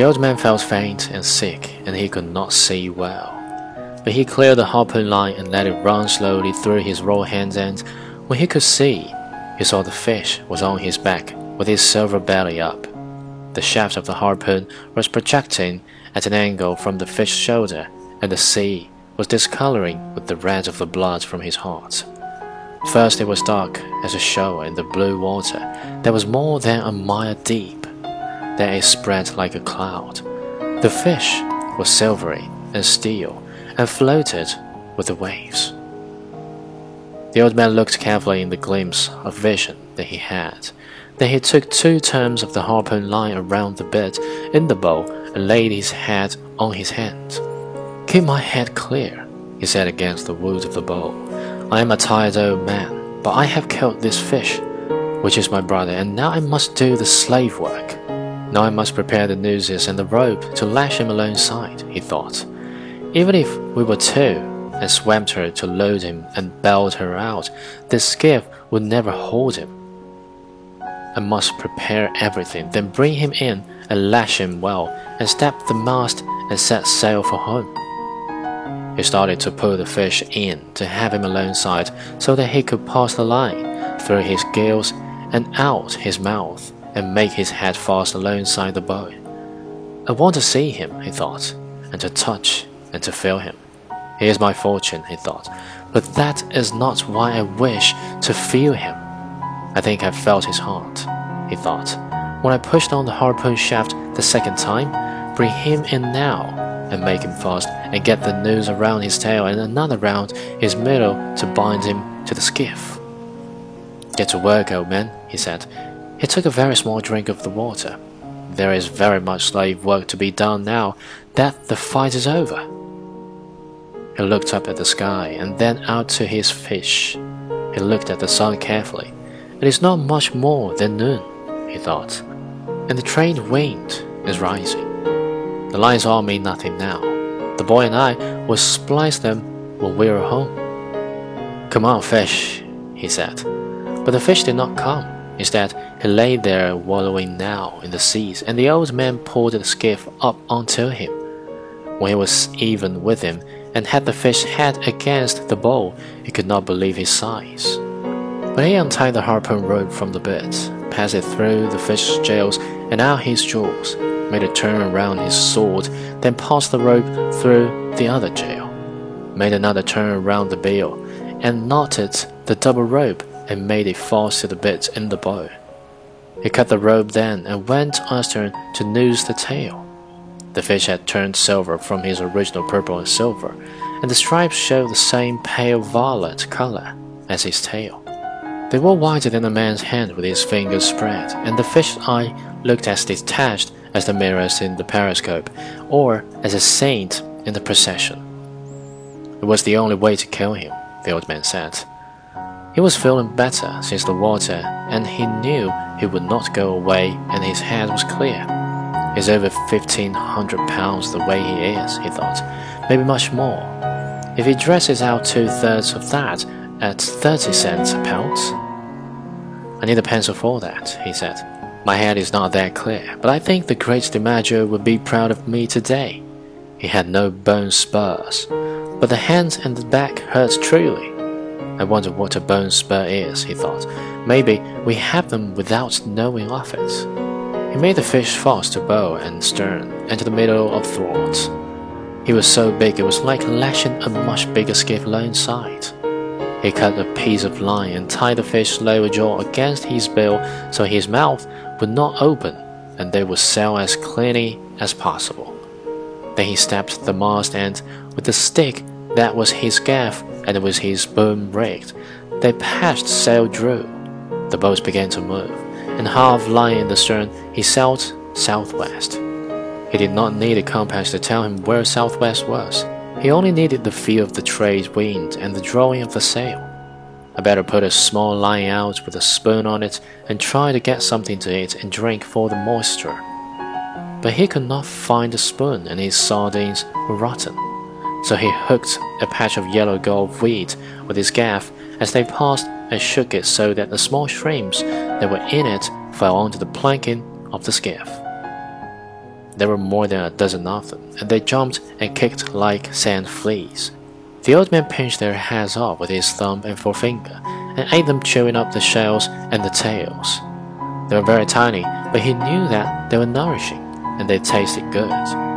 The old man felt faint and sick, and he could not see well. But he cleared the harpoon line and let it run slowly through his raw hands, and when he could see, he saw the fish was on his back with his silver belly up. The shaft of the harpoon was projecting at an angle from the fish's shoulder, and the sea was discoloring with the red of the blood from his heart. First it was dark as a shower in the blue water that was more than a mile deep. Then it spread like a cloud. The fish was silvery and steel and floated with the waves. The old man looked carefully in the glimpse of vision that he had. Then he took two turns of the harpoon line around the bitt in the bow and laid his head on his hand. Keep my head clear, he said against the wood of the bow. I am a tired old man, but I have killed this fish, which is my brother, and now I must do the slave work. Now I must prepare the nooses and the rope to lash him alongside, he thought. Even if we were two and swam her to load him and bailed her out, this skiff would never hold him. I must prepare everything, then bring him in and lash him well, and step the mast and set sail for home. He started to pull the fish in to have him alongside so that he could pass the line through his gills and out his mouth and make his head fast alongside the boat. I want to see him, he thought, and to touch and to feel him. Here's my fortune, he thought, but that is not why I wish to feel him. I think I felt his heart, he thought. When I pushed on the harpoon shaft the second time, bring him in now and make him fast, and get the noose around his tail and another round his middle to bind him to the skiff. Get to work, old man, he said. He took a very small drink of the water. There is very much slave work to be done now that the fight is over. He looked up at the sky and then out to his fish. He looked at the sun carefully. It is not much more than noon, he thought, and the trade wind is rising. The lines all mean nothing now. The boy and I will splice them when we are home. Come on, fish, he said. But the fish did not come. Instead, he lay there wallowing now in the seas, and the old man pulled the skiff up onto him. When he was even with him and had the fish head against the bow, he could not believe his size. But he untied the harpoon rope from the bitt, passed it through the fish's jaws and out his jaws, made a turn around his sword, then passed the rope through the other jail, made another turn around the bill, and knotted the double rope and made it fast to the bitt in the bow. He cut the rope then and went on astern to noose the tail. The fish had turned silver from his original purple and silver, and the stripes showed the same pale violet color as his tail. They were wider than a man's hand with his fingers spread, and the fish's eye looked as detached as the mirrors in the periscope, or as a saint in the procession. It was the only way to kill him, the old man said. He was feeling better since the water, and he knew he would not go away, and his head was clear. He's over fifteen hundred pounds the way he is, he thought, maybe much more. If he dresses out two thirds of that at thirty cents a pound, I need a pencil for that, he said. My head is not that clear, but I think the great DiMaggio would be proud of me today. He had no bone spurs, but the hands and the back hurt truly. I wonder what a bone spur is, he thought. Maybe we have them without knowing of it. He made the fish fast to bow and stern and to the middle of thwart. He was so big it was like lashing a much bigger skiff alongside. He cut a piece of line and tied the fish's lower jaw against his bill so his mouth would not open and they would sail as cleanly as possible. Then he stepped the mast and, with the stick that was his gaff and with his boom rigged, they patched sail drew. The boat began to move, and half lying in the stern, he sailed southwest. He did not need a compass to tell him where southwest was. He only needed the feel of the trade wind and the drawing of the sail. I better put a small line out with a spoon on it and try to get something to eat and drink for the moisture. But he could not find the spoon and his sardines were rotten. So he hooked a patch of yellow Gulf weed with his gaff as they passed and shook it so that the small shrimps that were in it fell onto the planking of the skiff. There were more than a dozen of them, and they jumped and kicked like sand fleas. The old man pinched their heads off with his thumb and forefinger, and ate them chewing up the shells and the tails. They were very tiny, but he knew that they were nourishing, and they tasted good.